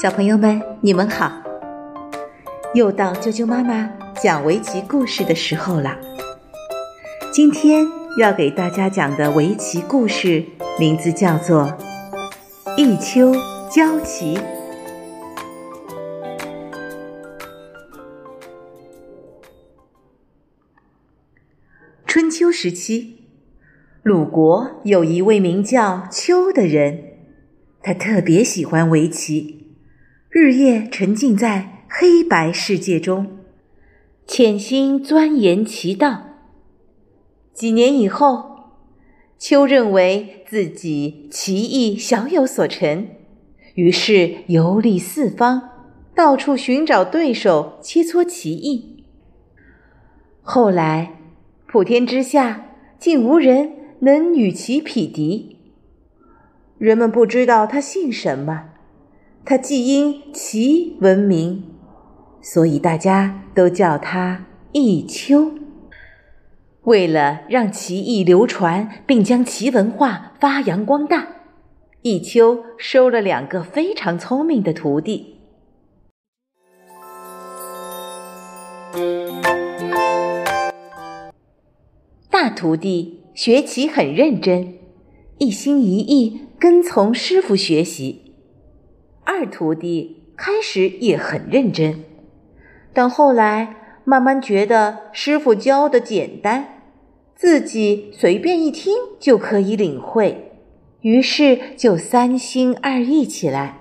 小朋友们，你们好！又到啾啾妈妈讲围棋故事的时候了。今天要给大家讲的围棋故事名字叫做《弈秋教棋》。春秋时期，鲁国有一位名叫丘的人，他特别喜欢围棋。日夜沉浸在黑白世界中，潜心钻研其道。几年以后，秋认为自己棋艺小有所成，于是游历四方，到处寻找对手切磋棋艺。后来，普天之下竟无人能与其匹敌。人们不知道他姓什么。他既因其闻名，所以大家都叫他弈秋。为了让棋艺流传，并将棋文化发扬光大，弈秋收了两个非常聪明的徒弟。大徒弟学棋很认真，一心一意跟从师傅学习。二徒弟开始也很认真，但后来慢慢觉得师傅教的简单，自己随便一听就可以领会，于是就三心二意起来。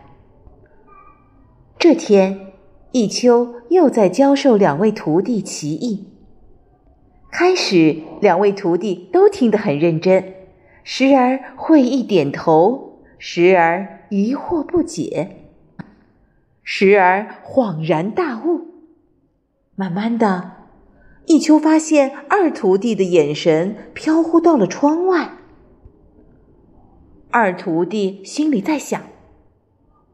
这天，弈秋又在教授两位徒弟棋艺。开始，两位徒弟都听得很认真，时而会意点头，时而疑惑不解。时而恍然大悟，慢慢的，弈秋发现二徒弟的眼神飘忽到了窗外。二徒弟心里在想：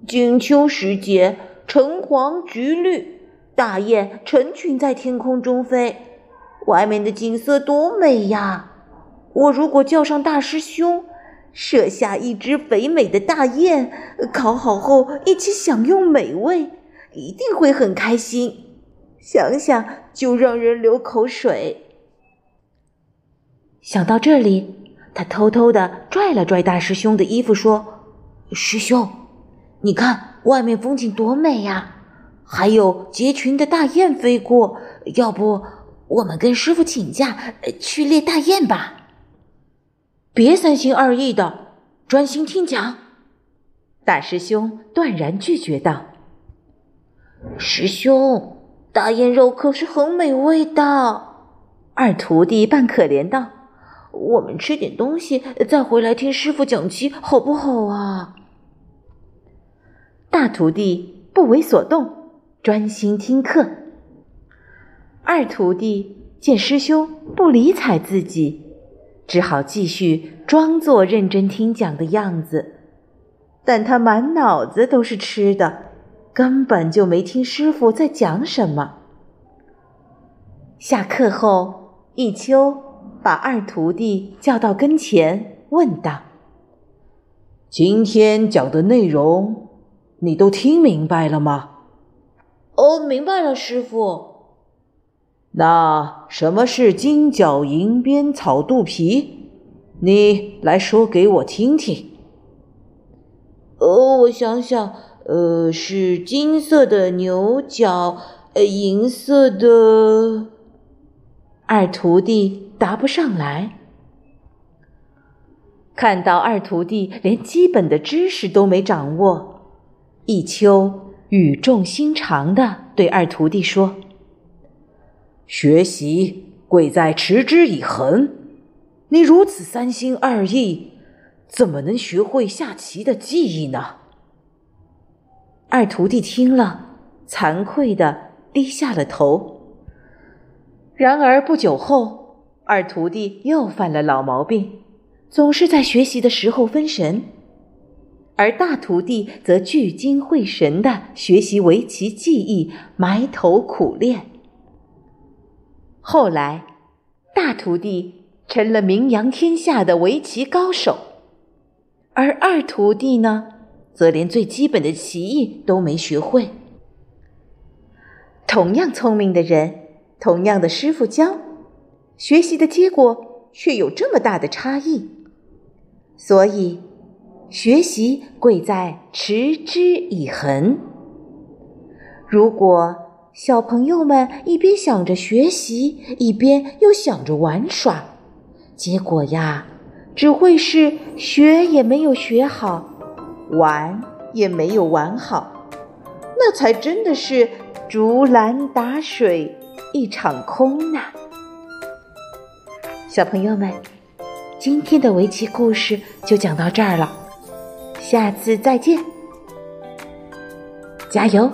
金秋时节，橙黄橘绿，大雁成群在天空中飞，外面的景色多美呀！我如果叫上大师兄。射下一只肥美的大雁，烤好后一起享用美味，一定会很开心。想想就让人流口水。想到这里，他偷偷的拽了拽大师兄的衣服，说：“师兄，你看外面风景多美呀，还有结群的大雁飞过。要不我们跟师傅请假去猎大雁吧？”别三心二意的，专心听讲。大师兄断然拒绝道：“师兄，大雁肉可是很美味的。”二徒弟扮可怜道：“我们吃点东西，再回来听师傅讲棋，好不好啊？”大徒弟不为所动，专心听课。二徒弟见师兄不理睬自己。只好继续装作认真听讲的样子，但他满脑子都是吃的，根本就没听师傅在讲什么。下课后，一秋把二徒弟叫到跟前，问道：“今天讲的内容，你都听明白了吗？”“哦，明白了，师傅。”那什么是金角银边草肚皮？你来说给我听听。哦，我想想，呃，是金色的牛角，呃，银色的。二徒弟答不上来。看到二徒弟连基本的知识都没掌握，一秋语重心长的对二徒弟说。学习贵在持之以恒，你如此三心二意，怎么能学会下棋的技艺呢？二徒弟听了，惭愧的低下了头。然而不久后，二徒弟又犯了老毛病，总是在学习的时候分神，而大徒弟则聚精会神的学习围棋技艺，埋头苦练。后来，大徒弟成了名扬天下的围棋高手，而二徒弟呢，则连最基本的棋艺都没学会。同样聪明的人，同样的师傅教，学习的结果却有这么大的差异。所以，学习贵在持之以恒。如果小朋友们一边想着学习，一边又想着玩耍，结果呀，只会是学也没有学好，玩也没有玩好，那才真的是竹篮打水一场空呐！小朋友们，今天的围棋故事就讲到这儿了，下次再见，加油！